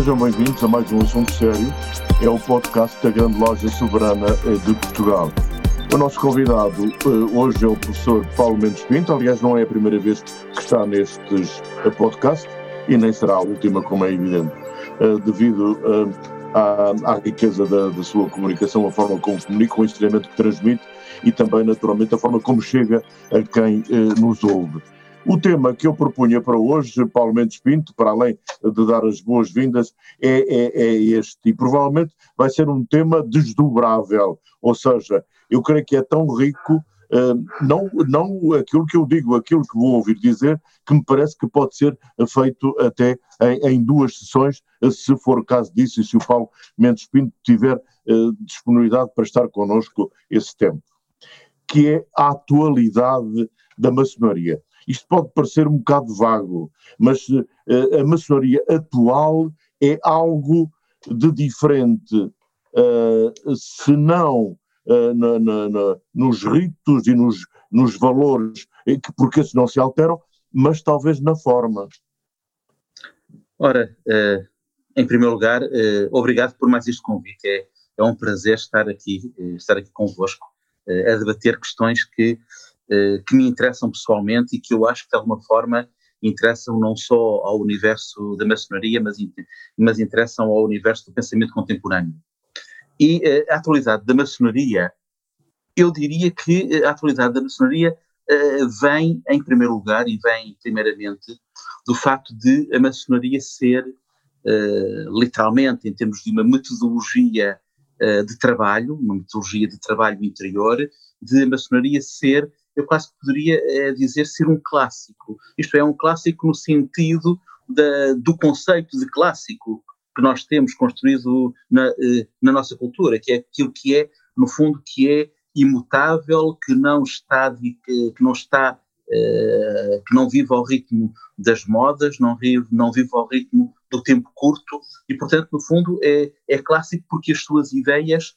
Sejam bem-vindos a mais um assunto sério. É o podcast da Grande Loja Soberana eh, de Portugal. O nosso convidado uh, hoje é o professor Paulo Mendes Pinto. Aliás, não é a primeira vez que está nestes uh, podcasts e nem será a última, como é evidente, devido à, à, riqueza da, da, sua comunicação, a forma como comunica, o ensinamento que transmite e também, naturalmente, a forma como chega a quem nos ouve. O tema que eu propunha para hoje, Paulo Mendes Pinto, para além de dar as boas-vindas, é, é, é, este. E provavelmente vai ser um tema desdobrável. Ou seja, eu creio que é tão rico, uh, não, não aquilo que eu digo, aquilo que vou ouvir dizer, que me parece que pode ser feito até em, em duas sessões, se for o caso disso, e se o Paulo Mendes Pinto tiver uh, disponibilidade para estar connosco esse tempo. Que é a atualidade da maçonaria. Isto pode parecer um bocado vago, mas uh, a maçonaria atual é algo de diferente, uh, se não uh, na, na, na, nos ritos e nos, nos valores, porque esses não se alteram, mas talvez na forma. Ora, em primeiro lugar, obrigado por mais este convite. É, é um prazer estar aqui, estar aqui convosco, a debater questões que eh, que me interessam pessoalmente e que eu acho que de alguma forma interessam não só ao universo da maçonaria, mas, mas interessam ao universo do pensamento contemporâneo. E eh, a atualidade da maçonaria, eu diria que eh, a atualidade da maçonaria vem, em primeiro lugar, e vem primeiramente, do facto de a maçonaria ser, literalmente, em termos de uma metodologia de trabalho, uma metodologia de trabalho interior, de a maçonaria ser eu quase poderia é, dizer ser um clássico. Isto é, um clássico no sentido da, do conceito de clássico que nós temos construído na, eh, na nossa cultura, que é aquilo que é, no fundo, que é imutável, que não está, que, não está Uh, que não vive ao ritmo das modas, não vive, não vive ao ritmo do tempo curto e, portanto, no fundo é, é clássico porque as suas ideias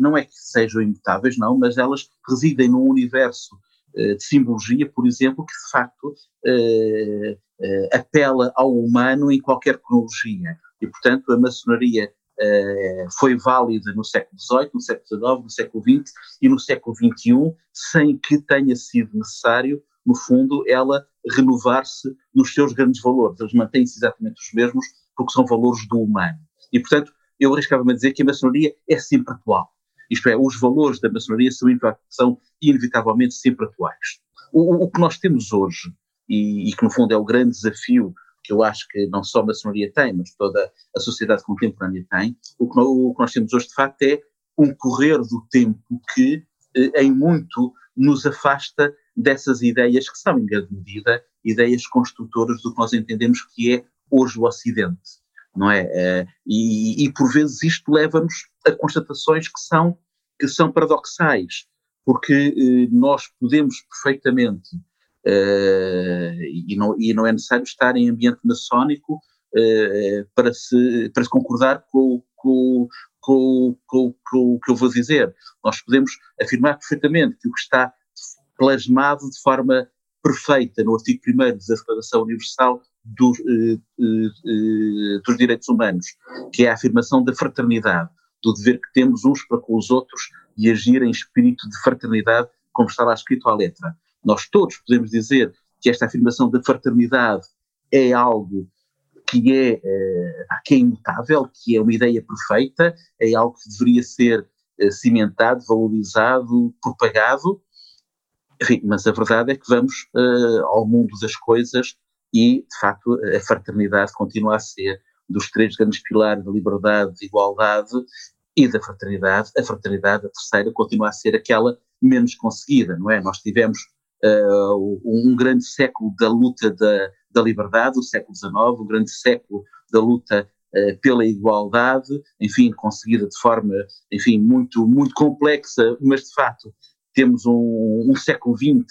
não é que sejam imutáveis, não, mas elas residem num universo eh, de simbologia, por exemplo, que de facto eh, eh, apela ao humano em qualquer cronologia. E, portanto, a maçonaria foi válida no século XVIII, no século XIX, no século XX e no século XXI, sem que tenha sido necessário, no fundo, ela renovar-se nos seus grandes valores. Eles mantêm-se exatamente os mesmos, porque são valores do humano. E, portanto, eu arriscava-me a dizer que a maçonaria é sempre atual. Isto é, os valores da maçonaria são, são inevitavelmente sempre atuais. O, o, que nós temos hoje, e, e, que no fundo é o grande desafio que eu acho que não só a maçonaria tem, mas toda a sociedade contemporânea tem, o que, o que nós temos hoje de facto é um correr do tempo que eh, em muito nos afasta dessas ideias que são, em grande medida, ideias construtoras do que nós entendemos que é hoje o Ocidente não é? Eh, e, e por vezes isto leva-nos a constatações que são, que são paradoxais, porque eh, nós podemos perfeitamente, uh, e, não, e não é necessário estar em ambiente maçónico uh, para, se, para se concordar com, com, com, com, com o que eu vou dizer. Nós podemos afirmar perfeitamente que o que está plasmado de forma perfeita no artigo 1 da Declaração Universal dos, eh, eh, eh, dos direitos humanos, que é a afirmação da fraternidade, do dever que temos uns para com os outros e agir em espírito de fraternidade, como está lá escrito à letra. Nós todos podemos dizer que esta afirmação da fraternidade é algo que é, que é imutável, que é uma ideia perfeita, é algo que deveria ser cimentado, valorizado, propagado, enfim, mas a verdade é que vamos uh, ao mundo das coisas e, de facto, a fraternidade continua a ser dos três grandes pilares da liberdade, da igualdade e da fraternidade. A fraternidade, a terceira, continua a ser aquela menos conseguida, não é? Nós tivemos uh, um grande século da luta da, da liberdade, o século XIX, o grande século da luta uh, pela igualdade, enfim, conseguida de forma, enfim, muito, muito complexa, mas de facto temos um, um século XX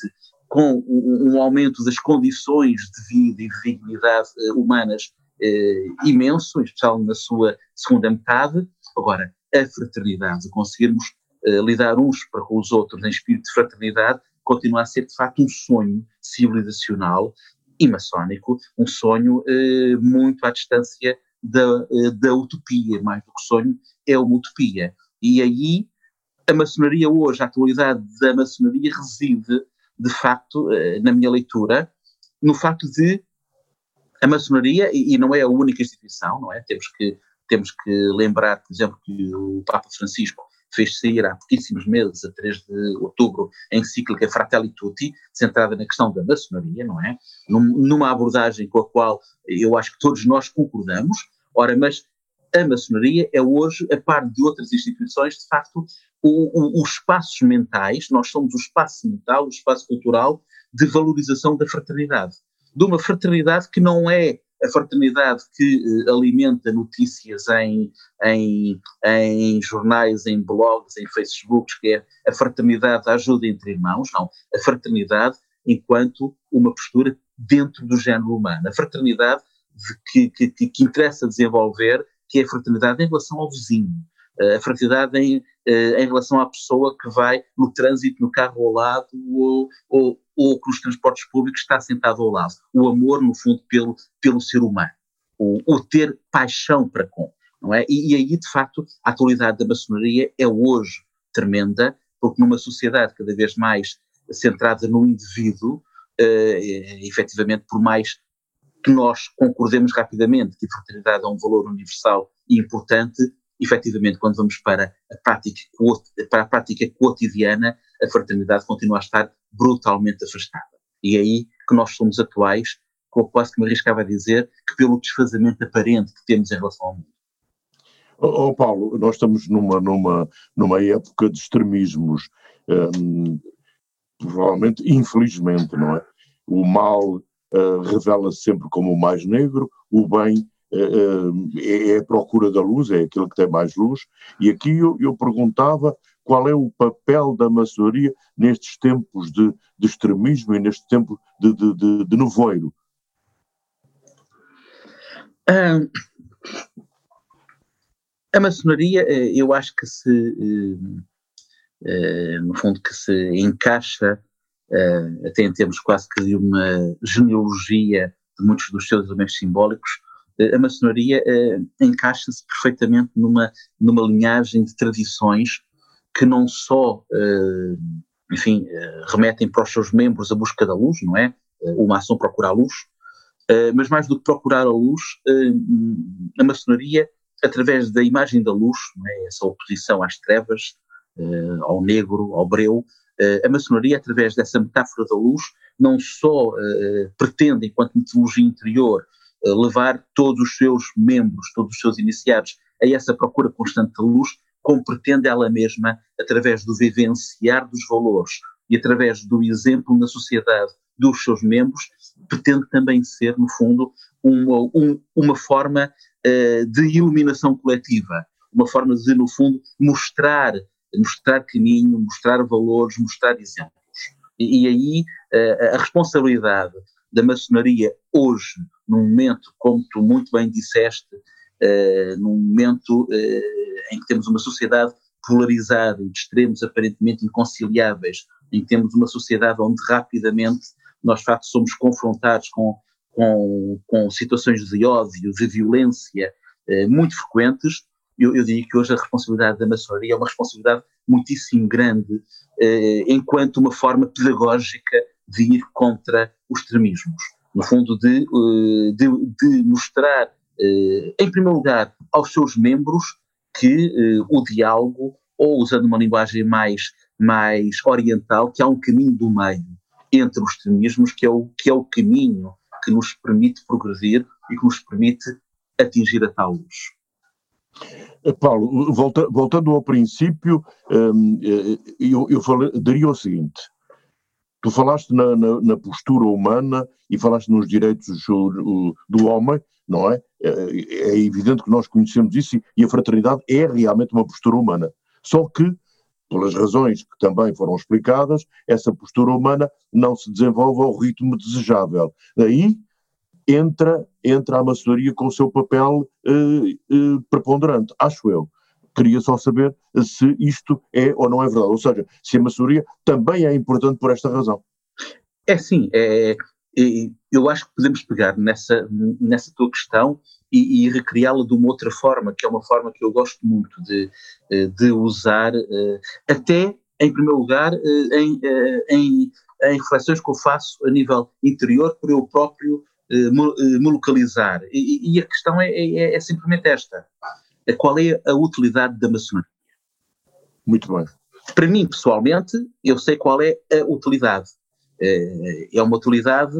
com um, um, aumento das condições de vida e de dignidade uh, humanas uh, imenso, em especial na sua segunda metade. Agora, a fraternidade, conseguirmos uh, lidar uns para com os outros em espírito de fraternidade, continua a ser de facto um sonho civilizacional e maçónico, um sonho muito à distância da, da utopia, mais do que sonho, é uma utopia. E aí a maçonaria hoje, a atualidade da maçonaria reside, de facto, eh, na minha leitura, no facto de a maçonaria, e não é a única instituição, não é? Temos que, temos que lembrar, por exemplo, que o Papa Francisco fez sair há pouquíssimos meses, a 3 de outubro, a encíclica Fratelli Tutti, centrada na questão da maçonaria, não é? numa abordagem com a qual eu acho que todos nós concordamos. Ora, mas a maçonaria é hoje, a par de outras instituições, de facto, os espaços mentais, nós somos o espaço mental, o espaço cultural de valorização da fraternidade. De uma fraternidade que não é a fraternidade que uh, alimenta notícias em, em, em, jornais, em blogs, em Facebooks, que é a fraternidade da ajuda entre irmãos, não. A fraternidade enquanto uma postura dentro do género humano. A fraternidade de, que, que, que interessa desenvolver, que é a fraternidade em relação ao vizinho, a fraternidade em, eh, em relação à pessoa que vai no trânsito, no carro ao lado ou, ou, ou que nos transportes públicos está sentado ao lado. O amor, no fundo, pelo, pelo ser humano. O, o ter paixão para com. Não é? E, e aí, de facto, a atualidade da maçonaria é hoje tremenda, porque numa sociedade cada vez mais centrada no indivíduo, uh, efetivamente, por mais que nós concordemos rapidamente que a fraternidade é um valor universal e importante, efetivamente, quando vamos para a prática, para a prática cotidiana, a fraternidade continua a estar brutalmente afastada. E é aí que nós somos atuais, quase que me arriscava a dizer, que pelo desfazamento aparente que temos em relação ao mundo. Oh, oh Paulo, nós estamos numa, numa, numa época de extremismos, hum, provavelmente, infelizmente, não é? O mal uh, revela-se sempre como o mais negro, o bem é, é, é a procura da luz, é aquilo que tem mais luz, e aqui eu, eu perguntava qual é o papel da maçonaria nestes tempos de, de extremismo e neste tempo de, de, de, de nevoeiro. a maçonaria, eh, eu acho que se, eh, eh, no fundo, que se encaixa, até em termos quase que de uma genealogia de muitos dos seus elementos simbólicos, a maçonaria uh, encaixa-se perfeitamente numa, numa linhagem de tradições que não só, uh, enfim, remetem para os seus membros a busca da luz, não é? uma ação procura a luz, mas mais do que procurar a luz, a maçonaria, através da imagem da luz, é? essa oposição às trevas, ao negro, ao breu, a maçonaria, através dessa metáfora da luz, não só pretende, enquanto metodologia interior, levar todos os seus membros, todos os seus iniciados a essa procura constante de luz, como pretende ela mesma, através do vivenciar dos valores e através do exemplo na sociedade dos seus membros, pretende também ser, no fundo, uma, um, uma forma uh, de iluminação coletiva, uma forma de, no fundo, mostrar, mostrar caminho, mostrar valores, mostrar exemplos. E, e aí uh, a responsabilidade da maçonaria hoje, num momento, como tu muito bem disseste, uh, num momento uh, em que temos uma sociedade polarizada, de extremos aparentemente inconciliáveis, em que temos uma sociedade onde rapidamente nós, de facto, somos confrontados com, com, com situações de ódio, de violência uh, muito frequentes, eu, eu digo que hoje a responsabilidade da maçonaria é uma responsabilidade muitíssimo grande, enquanto uma forma pedagógica de ir contra os extremismos. No fundo, de, eh, de, de mostrar, eh, em primeiro lugar, aos seus membros que eh, o diálogo, ou usando uma linguagem mais, mais oriental, que há um caminho do meio entre os extremismos, que é o, que é o caminho que nos permite progredir e que nos permite atingir a tal luz. Paulo, volta, voltando ao princípio, eu, eu falei, diria o seguinte: tu falaste na, na, na, postura humana e falaste nos direitos do, homem, não é? é? é? evidente que nós conhecemos isso e a fraternidade é realmente uma postura humana. Só que, pelas razões que também foram explicadas, essa postura humana não se desenvolve ao ritmo desejável. Daí entra, entra a maçonaria com o seu papel eh, eh, preponderante, acho eu. Queria só saber se isto é ou não é verdade, ou seja, se a maçonaria também é importante por esta razão. É sim, é, é eu acho que podemos pegar nessa, nessa tua questão e, e recriá-la de uma outra forma, que é uma forma que eu gosto muito de, eh, de usar, até, em primeiro lugar, em, em, em reflexões que eu faço a nível interior, por eu próprio eh, eh, me localizar. E, e, a questão é, é, é, simplesmente esta: qual é a utilidade da maçonaria? Muito bem. Para mim, pessoalmente, eu sei qual é a utilidade. Eh, é uma utilidade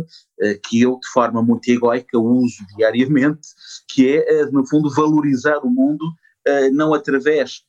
que eu, de forma muito egoica, uso diariamente, que é, no fundo, valorizar o mundo, não através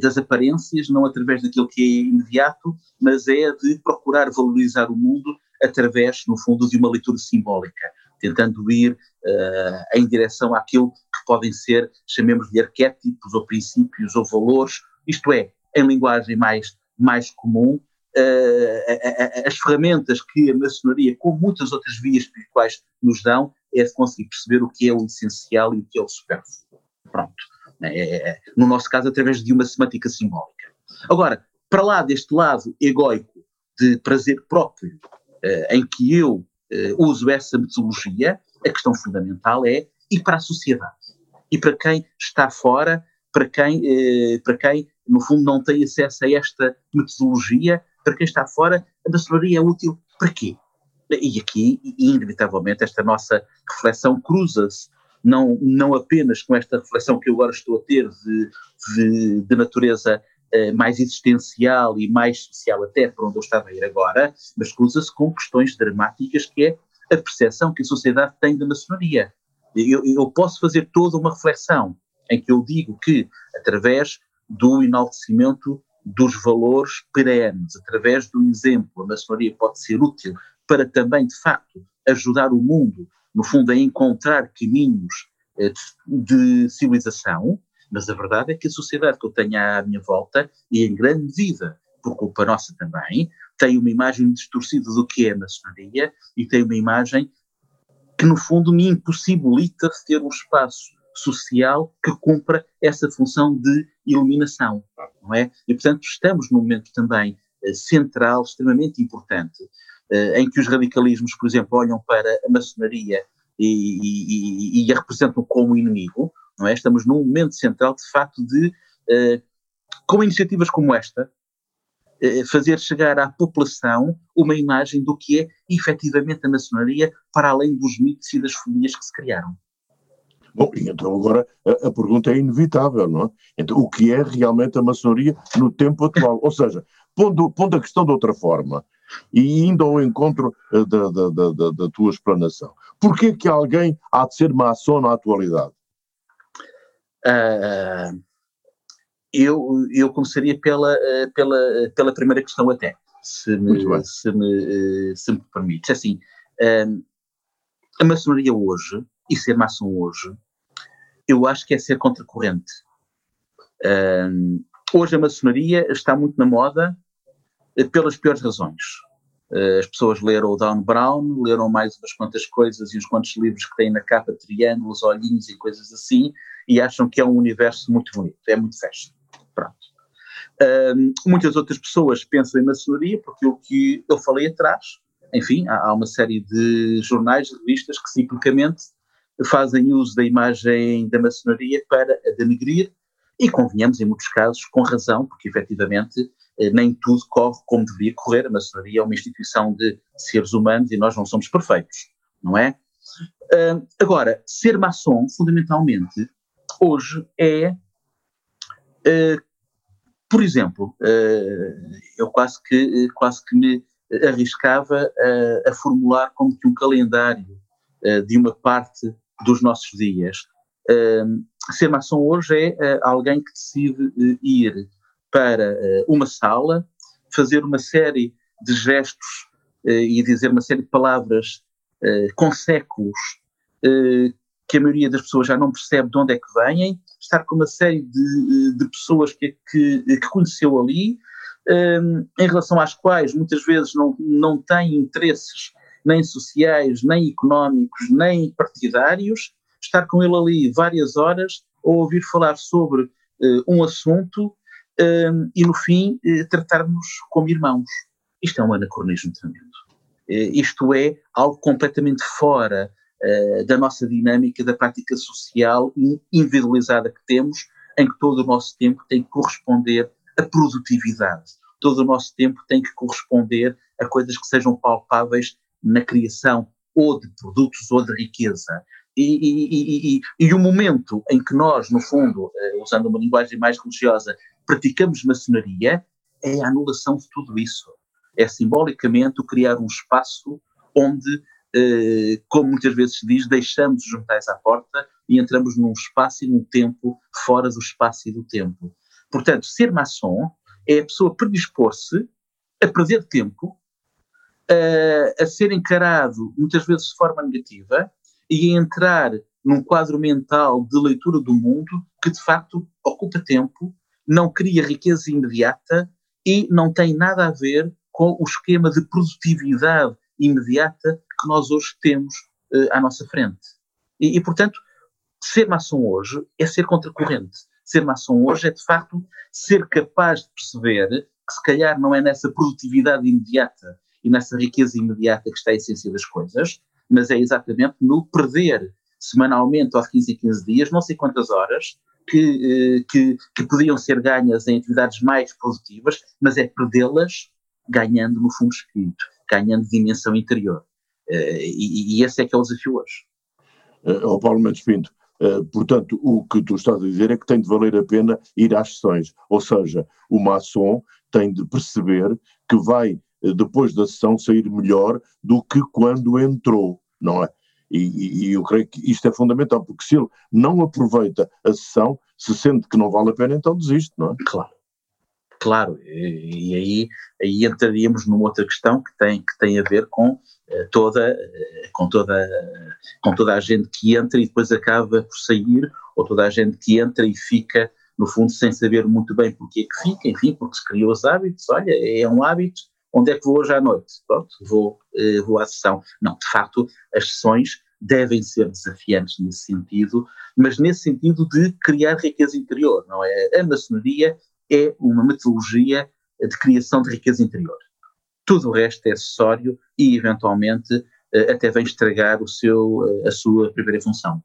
das aparências, não através daquilo que é imediato, mas é de procurar valorizar o mundo através, no fundo, de uma leitura simbólica tentando ir uh, em direção àquilo que podem ser, chamemos-lhe arquétipos ou princípios ou valores, isto é, em linguagem mais, mais comum, uh, as ferramentas que a maçonaria, como muitas outras vias espirituais, nos dão, é conseguir perceber o que é o essencial e o que é o supérfluo. Pronto. É, é, é, no nosso caso, através de uma semântica simbólica. Agora, para lá deste lado egoico de prazer próprio, uh, em que eu uh, uso essa metodologia, a questão fundamental é e para a sociedade. E para quem está fora, para quem, uh, para quem no fundo não tem acesso a esta metodologia, para quem está fora, a maçonaria é útil para quê? E aqui, inevitavelmente, esta nossa reflexão cruza-se não, não apenas com esta reflexão que eu agora estou a ter de, de, de natureza eh, mais existencial e mais social até para onde eu estava a ir agora, mas cruza-se com questões dramáticas que é a percepção que a sociedade tem da maçonaria. Eu, eu posso fazer toda uma reflexão em que eu digo que, através do enaltecimento dos valores perenes, através do exemplo, a maçonaria pode ser útil para também, de facto, ajudar o mundo, no fundo, a encontrar caminhos eh, de, civilização, mas a verdade é que a sociedade que eu tenho à minha volta, e em grande medida por culpa nossa também, tem uma imagem distorcida do que é a maçonaria e tem uma imagem que, no fundo, me impossibilita ter um espaço social que cumpra essa função de iluminação, não é? E, portanto, estamos num momento também uh, central, extremamente importante, uh, em que os radicalismos, por exemplo, olham para a maçonaria e, e, e a representam como inimigo, não é? Estamos num momento central, de facto, de, uh, com iniciativas como esta, fazer chegar à população uma imagem do que é efetivamente a maçonaria, para além dos mitos e das fobias que se criaram. Bom, então agora a, a, pergunta é inevitável, não é? Então, o que é realmente a maçonaria no tempo atual? Ou seja, pondo, pondo a questão de outra forma, e indo ao encontro uh, da, da, da, da, tua explanação, porquê que alguém há de ser maçom na atualidade? Uh, eu, eu começaria pela, pela, pela primeira questão até, se me, se me, se me permites. É assim, uh, a maçonaria hoje, e ser maçom hoje, eu acho que é ser contracorrente. Hoje a maçonaria está muito na moda pelas piores razões. As pessoas leram o Dan Brown, leram mais umas quantas coisas e uns quantos livros que têm na capa triângulos, olhinhos e coisas assim, e acham que é um universo muito bonito, é muito fashion. Pronto. Um, muitas outras pessoas pensam em maçonaria porque o que eu falei atrás, enfim, há, há uma série de jornais, revistas que ciclicamente fazem uso da imagem da maçonaria para a denegrir e convenhamos em muitos casos com razão, porque efetivamente eh, nem tudo corre como deveria correr. A maçonaria é uma instituição de seres humanos e nós não somos perfeitos, não é? Agora, ser maçom, fundamentalmente, hoje é uh, por exemplo, eu quase que, quase que me arriscava a, a formular como que um calendário de uma parte dos nossos dias. ser maçom hoje é alguém que decide ir para uma sala, fazer uma série de gestos e dizer uma série de palavras com séculos que a maioria das pessoas já não percebe de onde é que vêm, estar com uma série de, de pessoas que, que, que conheceu ali, um, em relação às quais muitas vezes não, não tem interesses nem sociais, nem económicos, nem partidários, estar com ele ali várias horas ou ouvir falar sobre uh, um assunto um, e no fim uh, tratarmos como irmãos. Isto é um anacronismo tremendo. Uh, isto é algo completamente fora da nossa dinâmica da prática social individualizada que temos, em que todo o nosso tempo tem que corresponder a produtividade. Todo o nosso tempo tem que corresponder a coisas que sejam palpáveis na criação ou de produtos ou de riqueza. E, e, e, e, o momento em que nós, no fundo, eh, usando uma linguagem mais religiosa, praticamos maçonaria é a anulação de tudo isso. É simbolicamente o criar um espaço onde, eh, como muitas vezes se diz, deixamos os metais à porta e entramos num espaço e num tempo fora do espaço e do tempo. Portanto, ser maçom é a pessoa predispor-se a perder tempo, a, a ser encarado muitas vezes de forma negativa e a entrar num quadro mental de leitura do mundo que de facto ocupa tempo, não cria riqueza imediata e não tem nada a ver com o esquema de produtividade imediata que nós hoje temos uh, à nossa frente. E, e, portanto, ser maçom hoje é ser contracorrente ser maçom hoje é, de facto, ser capaz de perceber que, se calhar, não é nessa produtividade imediata e nessa riqueza imediata que está a essência das coisas, mas é exatamente no perder semanalmente de 15 em 15 dias, não sei quantas horas, que, eh, que, que podiam ser ganhas em atividades mais produtivas, mas é perdê-las ganhando no fundo espírito, ganhando dimensão interior. Eh, e, e, esse é que é o desafio hoje. Uh, Paulo Mendes Pinto, eh, portanto, o que tu estás a dizer é que tem de valer a pena ir às sessões. Ou seja, o maçom tem de perceber que vai, depois da sessão, sair melhor do que quando entrou, não é? E, e, eu creio que isto é fundamental, porque se ele não aproveita a sessão, se sente que não vale a pena, então desiste, não é? Claro. Claro, e, aí, aí entraríamos numa outra questão que tem, que tem a ver com toda, com, toda, com toda a gente que entra e depois acaba por sair, ou toda a gente que entra e fica, no fundo, sem saber muito bem porque é que fica, enfim, porque se criou os hábitos, olha, é um hábito, onde é que vou hoje à noite? Pronto, vou, eh, vou à sessão. Não, de facto, as sessões devem ser desafiantes nesse sentido, mas nesse sentido de criar riqueza interior, não é? A maçonaria é uma metodologia de criação de riqueza interior. Tudo o resto é acessório e, eventualmente, eh, até vem estragar o seu, eh, a sua primeira função.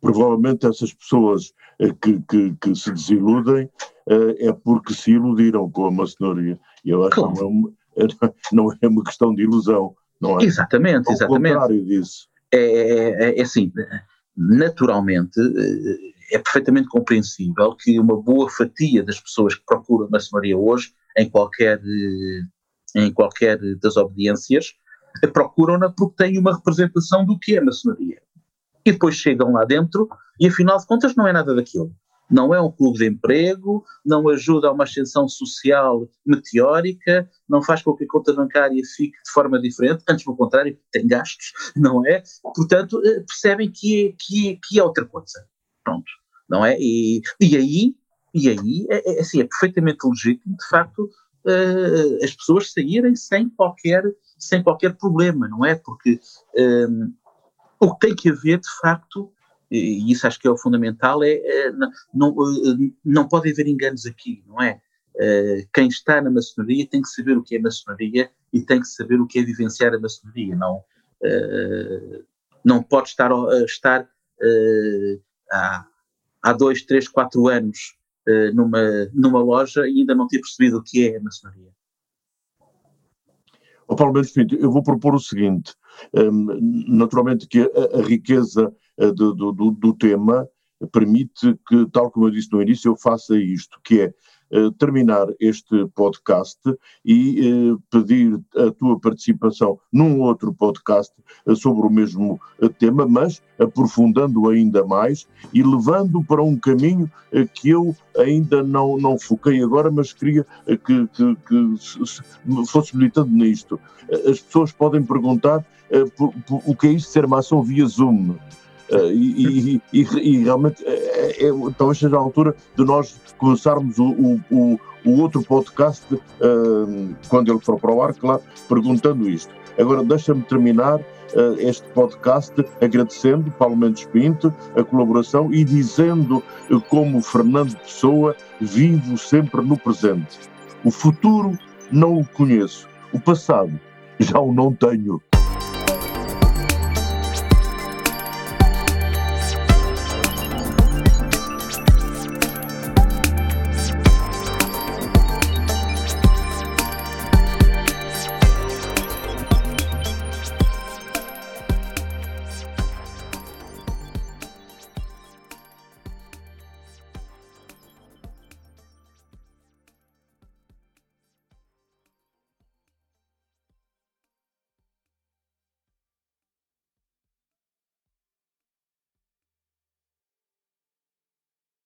Provavelmente essas pessoas eh, que, que, que se desiludem é porque se iludiram com a maçonaria. E eu acho claro. que não é, uma, não é uma questão de ilusão, não é? Exatamente, Ao exatamente. contrário disso. É, é, é, é assim, naturalmente, é perfeitamente compreensível que uma boa fatia das pessoas que procuram maçonaria hoje, em qualquer em qualquer das obediências, procuram-na porque têm uma representação do que é maçonaria. E depois chegam lá dentro e, afinal de contas, não é nada daquilo. Não é um clube de emprego, não ajuda a uma ascensão social meteórica, não faz com que a conta bancária fique de forma diferente, antes pelo contrário, tem gastos, não é? Portanto, eh, percebem que é, que é, que é outra coisa. Pronto, não é? E, e aí, e aí é, é, assim, é perfeitamente legítimo, de facto, uh, as pessoas saírem sem qualquer, sem qualquer problema, não é? Porque um, eh, o que tem que haver, de facto, e isso acho que é o fundamental, é, é não, não pode haver enganos aqui, não é? Uh, quem está na maçonaria tem que saber o que é maçonaria e tem que saber o que é vivenciar a maçonaria, não, uh, não pode estar, estar uh, há dois, três, quatro anos uh, numa, numa loja e ainda não ter percebido o que é a maçonaria. Oh, Paulo Mendes Pinto, eu vou propor o seguinte, um, naturalmente que a, a riqueza uh, do, do, do, tema permite que, tal como eu disse no início, eu faça isto, que é uh, terminar este podcast e uh, pedir a tua participação num outro podcast uh, sobre o mesmo tema, mas aprofundando ainda mais e levando para um caminho que eu ainda não, não foquei agora, mas queria que, que, que fosse militando nisto. As pessoas podem perguntar por, por, o que é isto de ser maçom via Zoom. Uh, e, e, realmente é, é, talvez seja a altura de nós começarmos o, o, o outro podcast quando ele for para o ar, claro, perguntando isto. Agora deixa-me terminar este podcast agradecendo Paulo Mendes Pinto a colaboração e dizendo como Fernando Pessoa vivo sempre no presente. O futuro não o conheço, o passado já o não tenho.